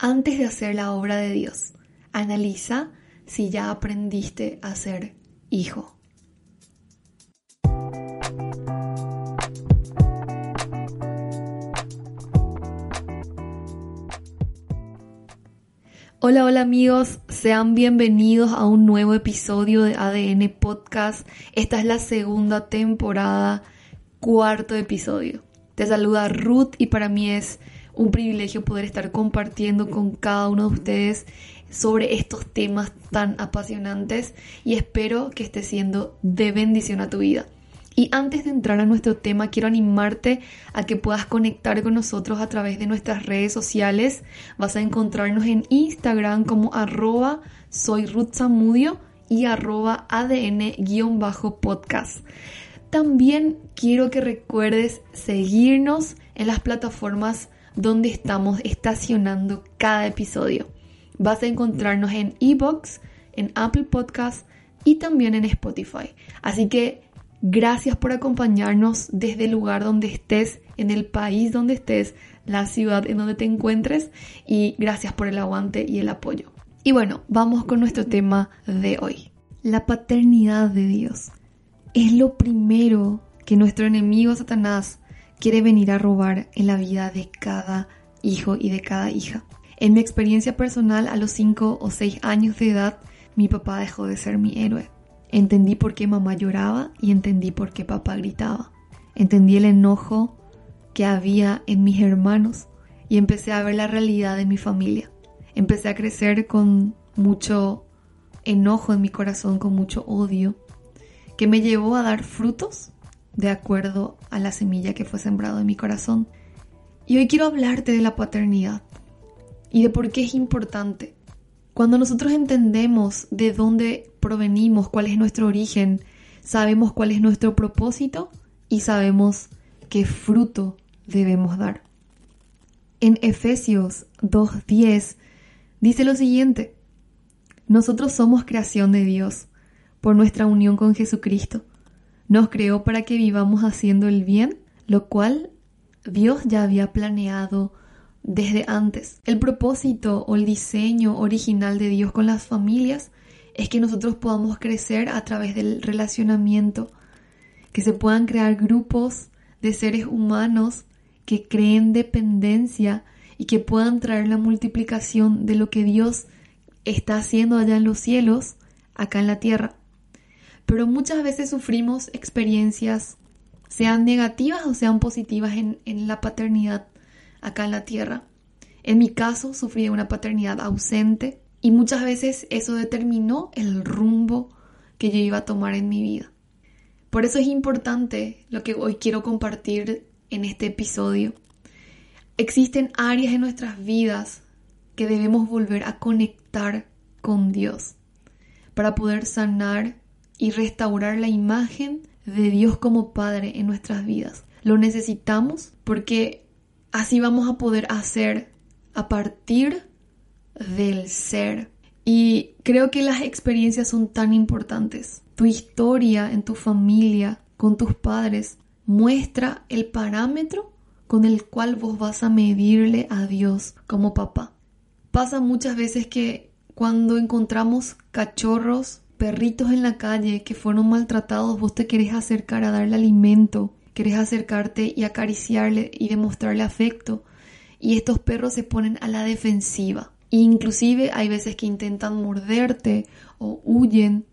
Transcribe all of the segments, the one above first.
Antes de hacer la obra de Dios, analiza si ya aprendiste a ser hijo. Hola, hola amigos, sean bienvenidos a un nuevo episodio de ADN Podcast. Esta es la segunda temporada, cuarto episodio. Te saluda Ruth y para mí es un privilegio poder estar compartiendo con cada uno de ustedes sobre estos temas tan apasionantes y espero que esté siendo de bendición a tu vida. Y antes de entrar a nuestro tema, quiero animarte a que puedas conectar con nosotros a través de nuestras redes sociales. Vas a encontrarnos en Instagram como arroba soy y arroba ADN-podcast. También quiero que recuerdes seguirnos en las plataformas donde estamos estacionando cada episodio. Vas a encontrarnos en Ebox, en Apple Podcast y también en Spotify. Así que Gracias por acompañarnos desde el lugar donde estés, en el país donde estés, la ciudad en donde te encuentres y gracias por el aguante y el apoyo. Y bueno, vamos con nuestro tema de hoy. La paternidad de Dios es lo primero que nuestro enemigo Satanás quiere venir a robar en la vida de cada hijo y de cada hija. En mi experiencia personal, a los 5 o 6 años de edad, mi papá dejó de ser mi héroe. Entendí por qué mamá lloraba y entendí por qué papá gritaba. Entendí el enojo que había en mis hermanos y empecé a ver la realidad de mi familia. Empecé a crecer con mucho enojo en mi corazón, con mucho odio, que me llevó a dar frutos de acuerdo a la semilla que fue sembrado en mi corazón. Y hoy quiero hablarte de la paternidad y de por qué es importante. Cuando nosotros entendemos de dónde provenimos, cuál es nuestro origen, sabemos cuál es nuestro propósito y sabemos qué fruto debemos dar. En Efesios 2.10 dice lo siguiente, nosotros somos creación de Dios por nuestra unión con Jesucristo. Nos creó para que vivamos haciendo el bien, lo cual Dios ya había planeado desde antes. El propósito o el diseño original de Dios con las familias es que nosotros podamos crecer a través del relacionamiento, que se puedan crear grupos de seres humanos que creen dependencia y que puedan traer la multiplicación de lo que Dios está haciendo allá en los cielos, acá en la tierra. Pero muchas veces sufrimos experiencias, sean negativas o sean positivas, en, en la paternidad acá en la tierra. En mi caso, sufrí una paternidad ausente y muchas veces eso determinó el rumbo que yo iba a tomar en mi vida. Por eso es importante lo que hoy quiero compartir en este episodio. Existen áreas en nuestras vidas que debemos volver a conectar con Dios para poder sanar y restaurar la imagen de Dios como Padre en nuestras vidas. Lo necesitamos porque Así vamos a poder hacer a partir del ser. Y creo que las experiencias son tan importantes. Tu historia en tu familia, con tus padres, muestra el parámetro con el cual vos vas a medirle a Dios como papá. Pasa muchas veces que cuando encontramos cachorros, perritos en la calle que fueron maltratados, vos te querés acercar a darle alimento querés acercarte y acariciarle y demostrarle afecto. Y estos perros se ponen a la defensiva. inclusive hay veces que intentan morderte o huyen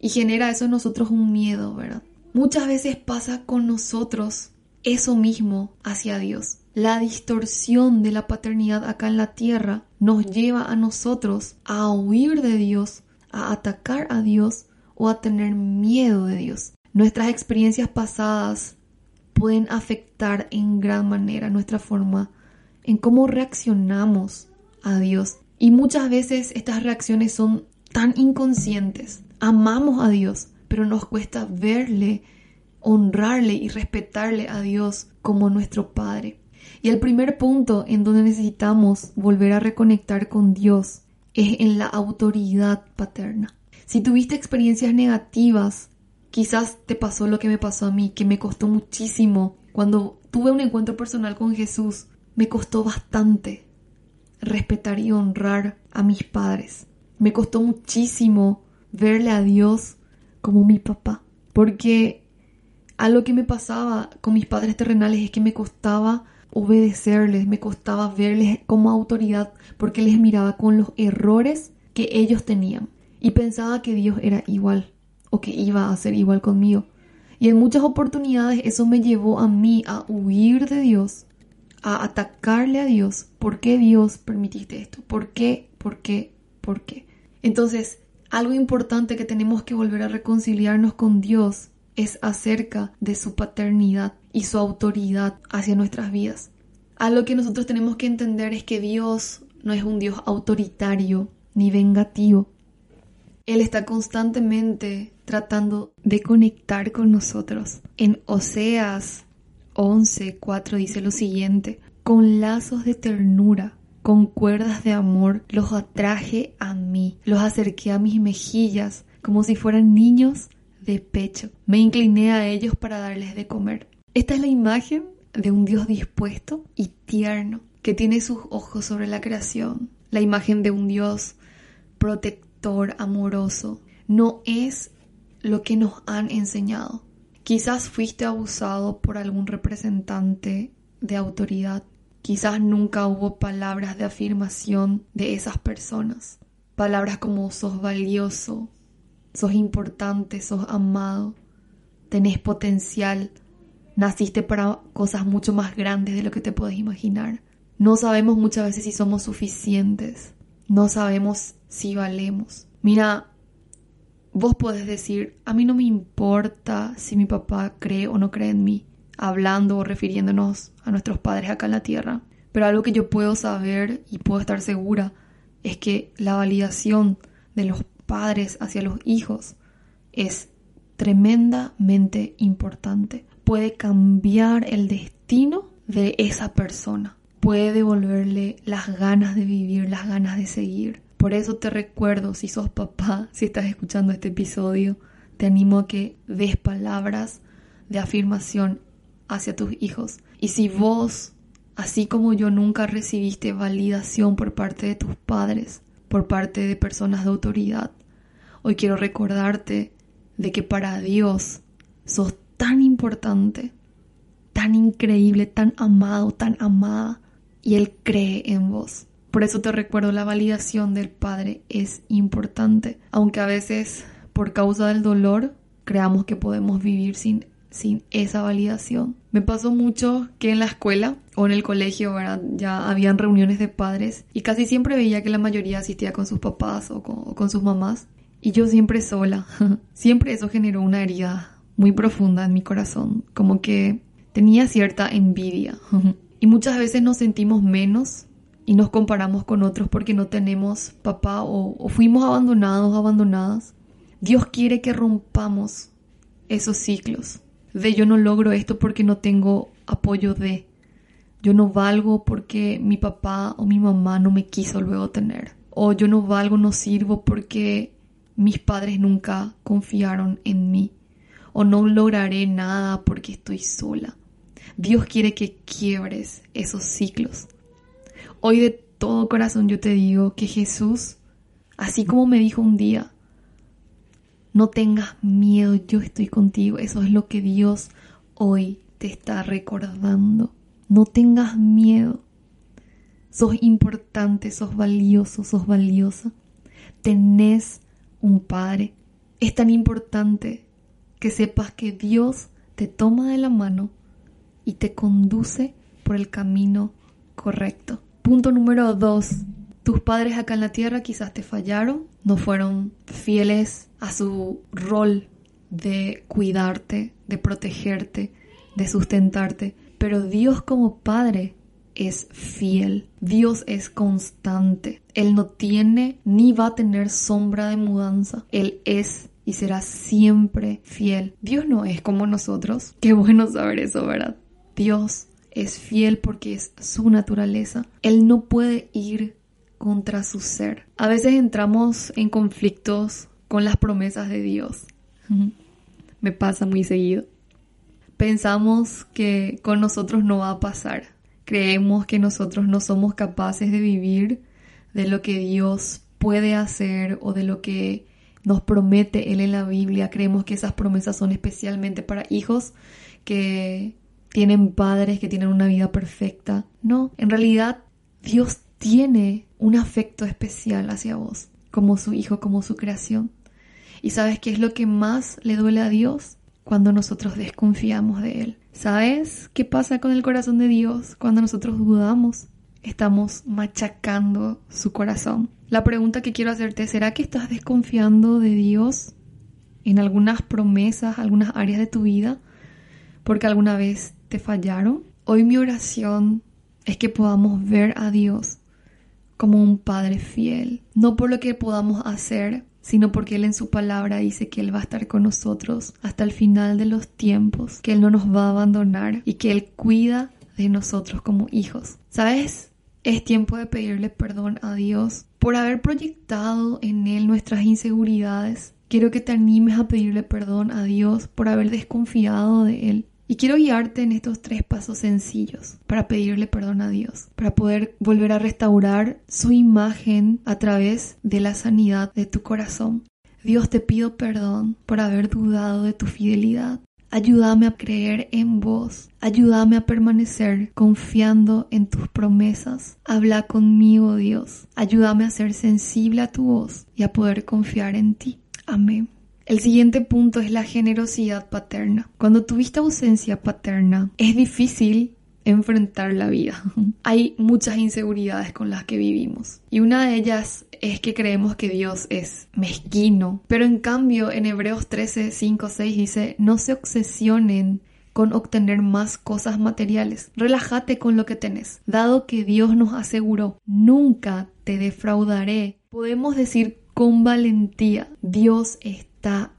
y genera eso en nosotros un miedo, ¿verdad? Muchas veces pasa con nosotros eso mismo hacia Dios. La distorsión de la paternidad acá en la tierra nos lleva a nosotros a huir de Dios, a atacar a Dios o a tener miedo de Dios. Nuestras experiencias pasadas pueden afectar en gran manera nuestra forma en cómo reaccionamos a Dios. Y muchas veces estas reacciones son tan inconscientes. Amamos a Dios, pero nos cuesta verle, honrarle y respetarle a Dios como nuestro Padre. Y el primer punto en donde necesitamos volver a reconectar con Dios es en la autoridad paterna. Si tuviste experiencias negativas, quizás te pasó lo que me pasó a mí, que me costó muchísimo. Cuando tuve un encuentro personal con Jesús, me costó bastante respetar y honrar a mis padres. Me costó muchísimo verle a Dios como mi papá, porque algo que me pasaba con mis padres terrenales es que me costaba obedecerles, me costaba verles como autoridad porque les miraba con los errores que ellos tenían y pensaba que Dios era igual o que iba a ser igual conmigo. Y en muchas oportunidades eso me llevó a mí a huir de Dios, a atacarle a Dios. ¿Por qué Dios permitiste esto? ¿Por qué? ¿Por qué? ¿Por qué? Entonces, algo importante que tenemos que volver a reconciliarnos con Dios es acerca de su paternidad y su autoridad hacia nuestras vidas. Algo que nosotros tenemos que entender es que Dios no es un Dios autoritario ni vengativo. Él está constantemente tratando de conectar con nosotros. En Oseas 11:4 dice lo siguiente, con lazos de ternura, con cuerdas de amor, los atraje a mí, los acerqué a mis mejillas como si fueran niños de pecho. Me incliné a ellos para darles de comer. Esta es la imagen de un Dios dispuesto y tierno, que tiene sus ojos sobre la creación. La imagen de un Dios protector, amoroso. No es lo que nos han enseñado. Quizás fuiste abusado por algún representante de autoridad. Quizás nunca hubo palabras de afirmación de esas personas. Palabras como sos valioso, sos importante, sos amado, tenés potencial, naciste para cosas mucho más grandes de lo que te puedes imaginar. No sabemos muchas veces si somos suficientes, no sabemos si valemos. Mira, vos podés decir, a mí no me importa si mi papá cree o no cree en mí, hablando o refiriéndonos a nuestros padres acá en la tierra. Pero algo que yo puedo saber y puedo estar segura es que la validación de los padres hacia los hijos es tremendamente importante. Puede cambiar el destino de esa persona. Puede devolverle las ganas de vivir, las ganas de seguir. Por eso te recuerdo, si sos papá, si estás escuchando este episodio, te animo a que des palabras de afirmación hacia tus hijos. Y si vos, así como yo, nunca recibiste validación por parte de tus padres, por parte de personas de autoridad. Hoy quiero recordarte de que para Dios sos tan importante, tan increíble, tan amado, tan amada, y Él cree en vos. Por eso te recuerdo, la validación del Padre es importante, aunque a veces por causa del dolor creamos que podemos vivir sin, sin esa validación. Me pasó mucho que en la escuela o en el colegio ya habían reuniones de padres y casi siempre veía que la mayoría asistía con sus papás o con, sus mamás y yo siempre sola. siempre eso generó una herida muy profunda en mi corazón, como que tenía cierta envidia. y muchas veces nos sentimos menos y nos comparamos con otros porque no tenemos papá o, fuimos abandonados abandonadas. Dios quiere que rompamos esos ciclos de yo no logro esto porque no tengo apoyo de, yo no valgo porque mi papá o mi mamá no me quiso luego tener, o yo no valgo, no sirvo porque mis padres nunca confiaron en mí, o no lograré nada porque estoy sola. Dios quiere que quiebres esos ciclos. Hoy de todo corazón yo te digo que Jesús, así como me dijo un día, no tengas miedo, yo estoy contigo. Eso es lo que Dios hoy te está recordando. No tengas miedo. Sos importante, sos valioso, sos valiosa. Tenés un Padre. Es tan importante que sepas que Dios te toma de la mano y te conduce por el camino correcto. Punto número dos. Tus padres acá en la tierra quizás te fallaron, no fueron fieles a su rol de cuidarte, de protegerte, de sustentarte. Pero Dios como Padre es fiel. Dios es constante. Él no tiene ni va a tener sombra de mudanza. Él es y será siempre fiel. Dios no es como nosotros. Qué bueno saber eso, ¿verdad? Dios es fiel porque es su naturaleza. Él no puede ir contra su ser. A veces entramos en conflictos con las promesas de Dios. Me pasa muy seguido. Pensamos que con nosotros no va a pasar. Creemos que nosotros no somos capaces de vivir de lo que Dios puede hacer o de lo que nos promete Él en la Biblia. Creemos que esas promesas son especialmente para hijos que tienen padres que tienen una vida perfecta. No, en realidad Dios tiene un afecto especial hacia vos, como su hijo, como su creación. ¿Y sabes qué es lo que más le duele a Dios? Cuando nosotros desconfiamos de Él. ¿Sabes qué pasa con el corazón de Dios cuando nosotros dudamos? Estamos machacando su corazón. La pregunta que quiero hacerte, ¿será que estás desconfiando de Dios en algunas promesas, algunas áreas de tu vida? Porque alguna vez te fallaron. Hoy mi oración es que podamos ver a Dios como un Padre fiel, no por lo que podamos hacer, sino porque Él en su palabra dice que Él va a estar con nosotros hasta el final de los tiempos, que Él no nos va a abandonar y que Él cuida de nosotros como hijos. ¿Sabes? Es tiempo de pedirle perdón a Dios por haber proyectado en Él nuestras inseguridades. Quiero que te animes a pedirle perdón a Dios por haber desconfiado de Él y quiero guiarte en estos tres pasos sencillos para pedirle perdón a Dios, para poder volver a restaurar su imagen a través de la sanidad de tu corazón. Dios te pido perdón por haber dudado de tu fidelidad. Ayúdame a creer en vos. Ayúdame a permanecer confiando en tus promesas. Habla conmigo, Dios. Ayúdame a ser sensible a tu voz y a poder confiar en ti. Amén. El siguiente punto es la generosidad paterna. Cuando tuviste ausencia paterna, es difícil enfrentar la vida. Hay muchas inseguridades con las que vivimos. Y una de ellas es que creemos que Dios es mezquino. Pero en cambio, en Hebreos 13, 5, 6 dice, no se obsesionen con obtener más cosas materiales. Relájate con lo que tenés. Dado que Dios nos aseguró, nunca te defraudaré. Podemos decir con valentía, Dios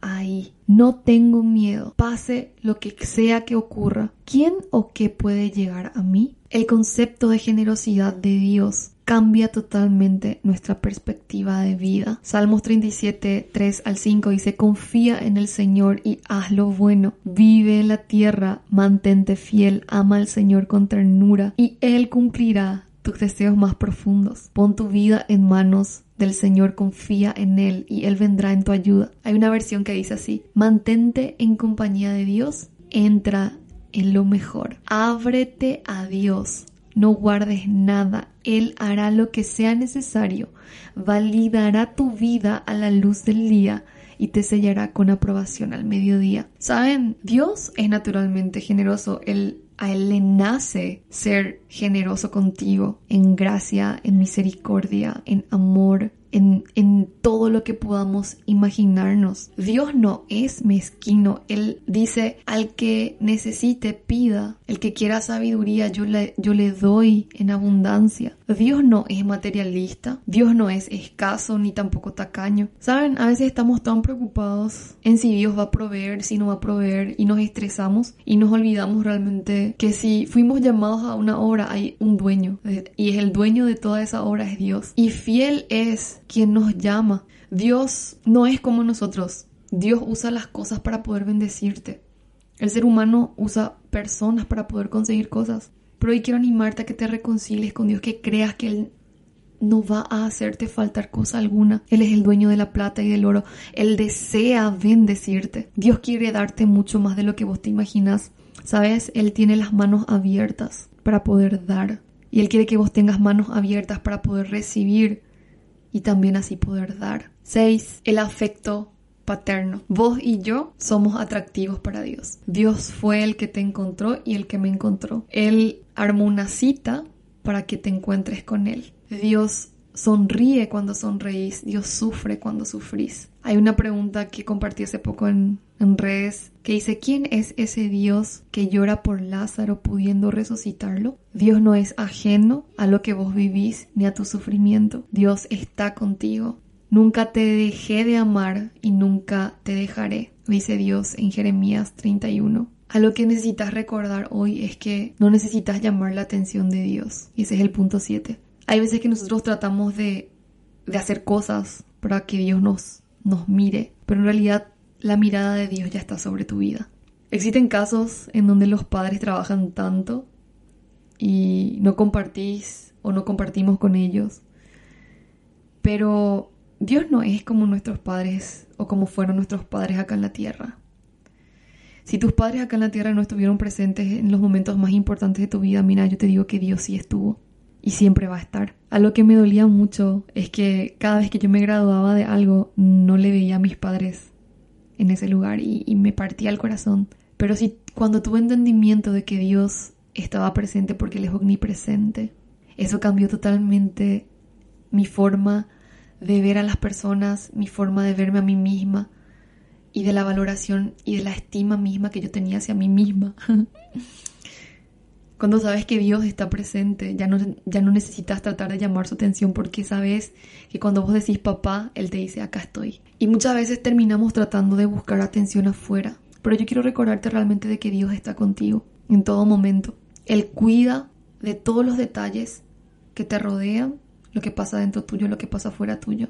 ahí. No tengo miedo, pase lo que sea que ocurra. ¿Quién o qué puede llegar a mí? El concepto de generosidad de Dios cambia totalmente nuestra perspectiva de vida. Salmos 37, 3 al 5 dice, confía en el Señor y haz lo bueno. Vive en la tierra, mantente fiel, ama al Señor con ternura y Él cumplirá tus deseos más profundos. Pon tu vida en manos del Señor, confía en Él y Él vendrá en tu ayuda. Hay una versión que dice así, mantente en compañía de Dios, entra en lo mejor, ábrete a Dios, no guardes nada, Él hará lo que sea necesario, validará tu vida a la luz del día y te sellará con aprobación al mediodía. ¿Saben? Dios es naturalmente generoso, Él a Él le nace ser generoso contigo en gracia, en misericordia, en amor, en, en, todo lo que podamos imaginarnos. Dios no es mezquino. Él dice, al que necesite, pida. El que quiera sabiduría, yo le, yo le doy en abundancia. Dios no es materialista. Dios no es escaso ni tampoco tacaño. Saben, a veces estamos tan preocupados en si Dios va a proveer, si no va a proveer y nos estresamos y nos olvidamos realmente que si fuimos llamados a una obra hay un dueño y es el dueño de toda esa obra es Dios. Y fiel es quien nos llama. Dios no es como nosotros. Dios usa las cosas para poder bendecirte. El ser humano usa personas para poder conseguir cosas. Pero hoy quiero animarte a que te reconcilies con Dios, que creas que Él no va a hacerte faltar cosa alguna. Él es el dueño de la plata y del oro. Él desea bendecirte. Dios quiere darte mucho más de lo que vos te imaginas. Sabes, Él tiene las manos abiertas para poder dar. Y Él quiere que vos tengas manos abiertas para poder recibir y también así poder dar. 6. El afecto paterno. Vos y yo somos atractivos para Dios. Dios fue el que te encontró y el que me encontró. Él armó una cita para que te encuentres con Él. Dios sonríe cuando sonreís, Dios sufre cuando sufrís. Hay una pregunta que compartí hace poco en, redes que dice, ¿quién es ese Dios que llora por Lázaro pudiendo resucitarlo? Dios no es ajeno a lo que vos vivís ni a tu sufrimiento. Dios está contigo. Nunca te dejé de amar y nunca te dejaré, dice Dios en Jeremías 31. A lo que necesitas recordar hoy es que no necesitas llamar la atención de Dios. Y ese es el punto 7. Hay veces que nosotros tratamos de, de hacer cosas para que Dios nos, nos mire, pero en realidad la mirada de Dios ya está sobre tu vida. Existen casos en donde los padres trabajan tanto y no compartís o no compartimos con ellos, pero Dios no es como nuestros padres o como fueron nuestros padres acá en la tierra. Si tus padres acá en la tierra no estuvieron presentes en los momentos más importantes de tu vida, mira, yo te digo que Dios sí estuvo y siempre va a estar. A lo que me dolía mucho es que cada vez que yo me graduaba de algo no le veía a mis padres en ese lugar y, me partía el corazón. Pero sí, cuando tuve entendimiento de que Dios estaba presente porque Él es omnipresente, eso cambió totalmente mi forma de ver a las personas, mi forma de verme a mí misma y de la valoración y de la estima misma que yo tenía hacia mí misma. Cuando sabes que Dios está presente, ya no, ya no necesitas tratar de llamar su atención porque sabes que cuando vos decís papá, Él te dice acá estoy. Y muchas veces terminamos tratando de buscar atención afuera. Pero yo quiero recordarte realmente de que Dios está contigo en todo momento. Él cuida de todos los detalles que te rodean, lo que pasa dentro tuyo, lo que pasa fuera tuyo.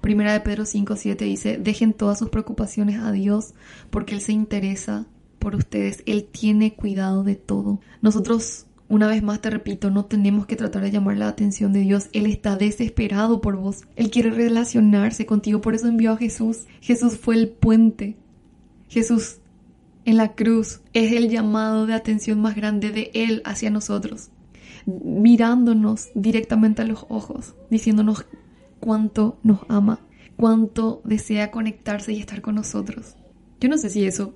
Primera de Pedro 5, 7 dice, dejen todas sus preocupaciones a Dios porque Él se interesa por ustedes. Él tiene cuidado de todo. Nosotros, una vez más te repito, no tenemos que tratar de llamar la atención de Dios. Él está desesperado por vos. Él quiere relacionarse contigo. Por eso envió a Jesús. Jesús fue el puente. Jesús en la cruz es el llamado de atención más grande de Él hacia nosotros. Mirándonos directamente a los ojos, diciéndonos cuánto nos ama, cuánto desea conectarse y estar con nosotros. Yo no sé si eso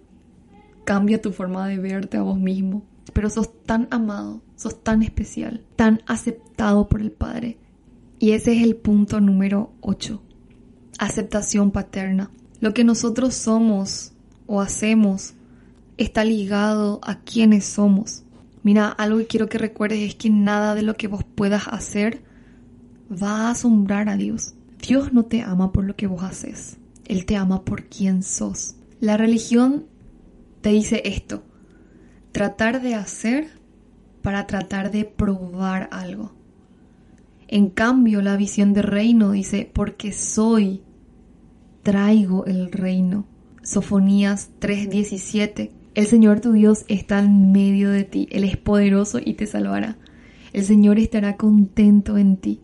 cambia tu forma de verte a vos mismo. Pero sos tan amado, sos tan especial, tan aceptado por el Padre. Y ese es el punto número 8. Aceptación paterna. Lo que nosotros somos o hacemos está ligado a quienes somos. Mira, algo que quiero que recuerdes es que nada de lo que vos puedas hacer va a asombrar a Dios. Dios no te ama por lo que vos haces. Él te ama por quien sos. La religión te dice esto, tratar de hacer para tratar de probar algo. En cambio, la visión de reino dice, porque soy, traigo el reino. Sofonías 3:17. El Señor tu Dios está en medio de ti, Él es poderoso y te salvará. El Señor estará contento en ti.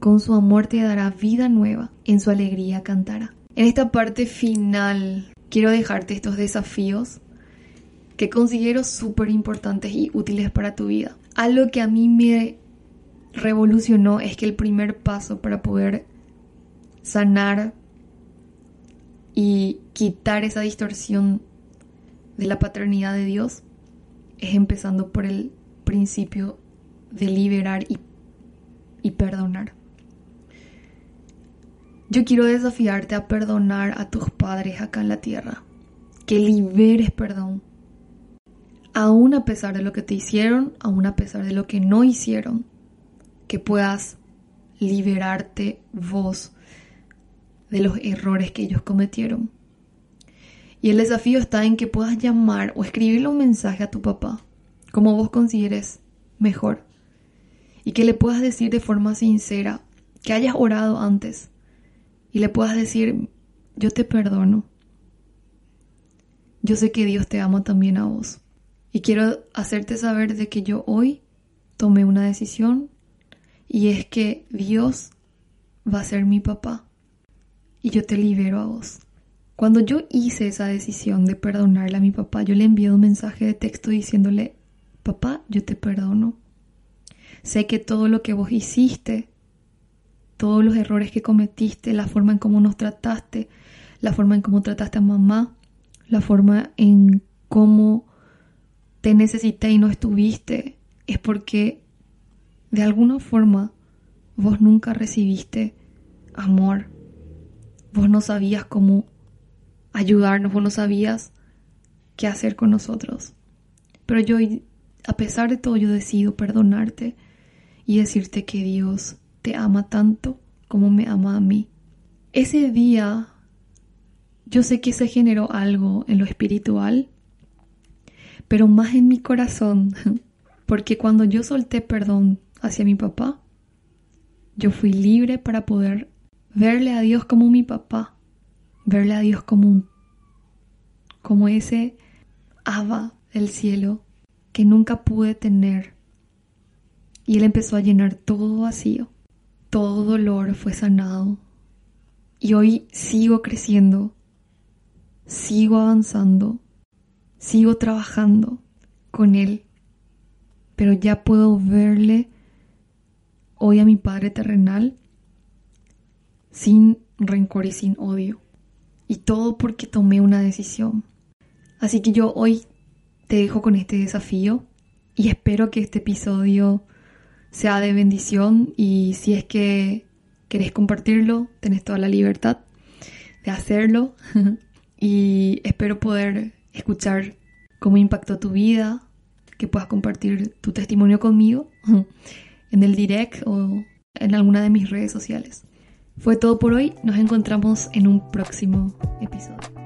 Con su amor te dará vida nueva, en su alegría cantará. En esta parte final quiero dejarte estos desafíos que considero súper importantes y útiles para tu vida. Algo que a mí me revolucionó es que el primer paso para poder sanar y quitar esa distorsión de la paternidad de Dios es empezando por el principio de liberar y, y perdonar. Yo quiero desafiarte a perdonar a tus padres acá en la tierra, que liberes perdón, aún a pesar de lo que te hicieron, aún a pesar de lo que no hicieron, que puedas liberarte vos de los errores que ellos cometieron. Y el desafío está en que puedas llamar o escribirle un mensaje a tu papá, como vos consideres mejor, y que le puedas decir de forma sincera, que hayas orado antes, y le puedas decir, yo te perdono. Yo sé que Dios te ama también a vos. Y quiero hacerte saber de que yo hoy tomé una decisión y es que Dios va a ser mi papá y yo te libero a vos. Cuando yo hice esa decisión de perdonarle a mi papá, yo le envié un mensaje de texto diciéndole, papá, yo te perdono. Sé que todo lo que vos hiciste, todos los errores que cometiste, la forma en cómo nos trataste, la forma en cómo trataste a mamá, la forma en cómo te necesité y no estuviste, es porque de alguna forma vos nunca recibiste amor. Vos no sabías cómo ayudarnos, vos no sabías qué hacer con nosotros. Pero yo, a pesar de todo, yo decido perdonarte y decirte que Dios te ama tanto como me ama a mí. Ese día, yo sé que se generó algo en lo espiritual, pero más en mi corazón, porque cuando yo solté perdón hacia mi papá, yo fui libre para poder verle a Dios como mi papá, verle a Dios como un, como ese Aba del cielo que nunca pude tener. Y él empezó a llenar todo vacío. Todo dolor fue sanado. Y hoy sigo creciendo. Sigo avanzando. Sigo trabajando con él. Pero ya puedo verle hoy a mi Padre terrenal sin rencor y sin odio. Y todo porque tomé una decisión. Así que yo hoy te dejo con este desafío y espero que este episodio sea de bendición y si es que querés compartirlo, tenés toda la libertad de hacerlo y espero poder escuchar cómo impactó tu vida, que puedas compartir tu testimonio conmigo en el direct o en alguna de mis redes sociales. Fue todo por hoy, nos encontramos en un próximo episodio.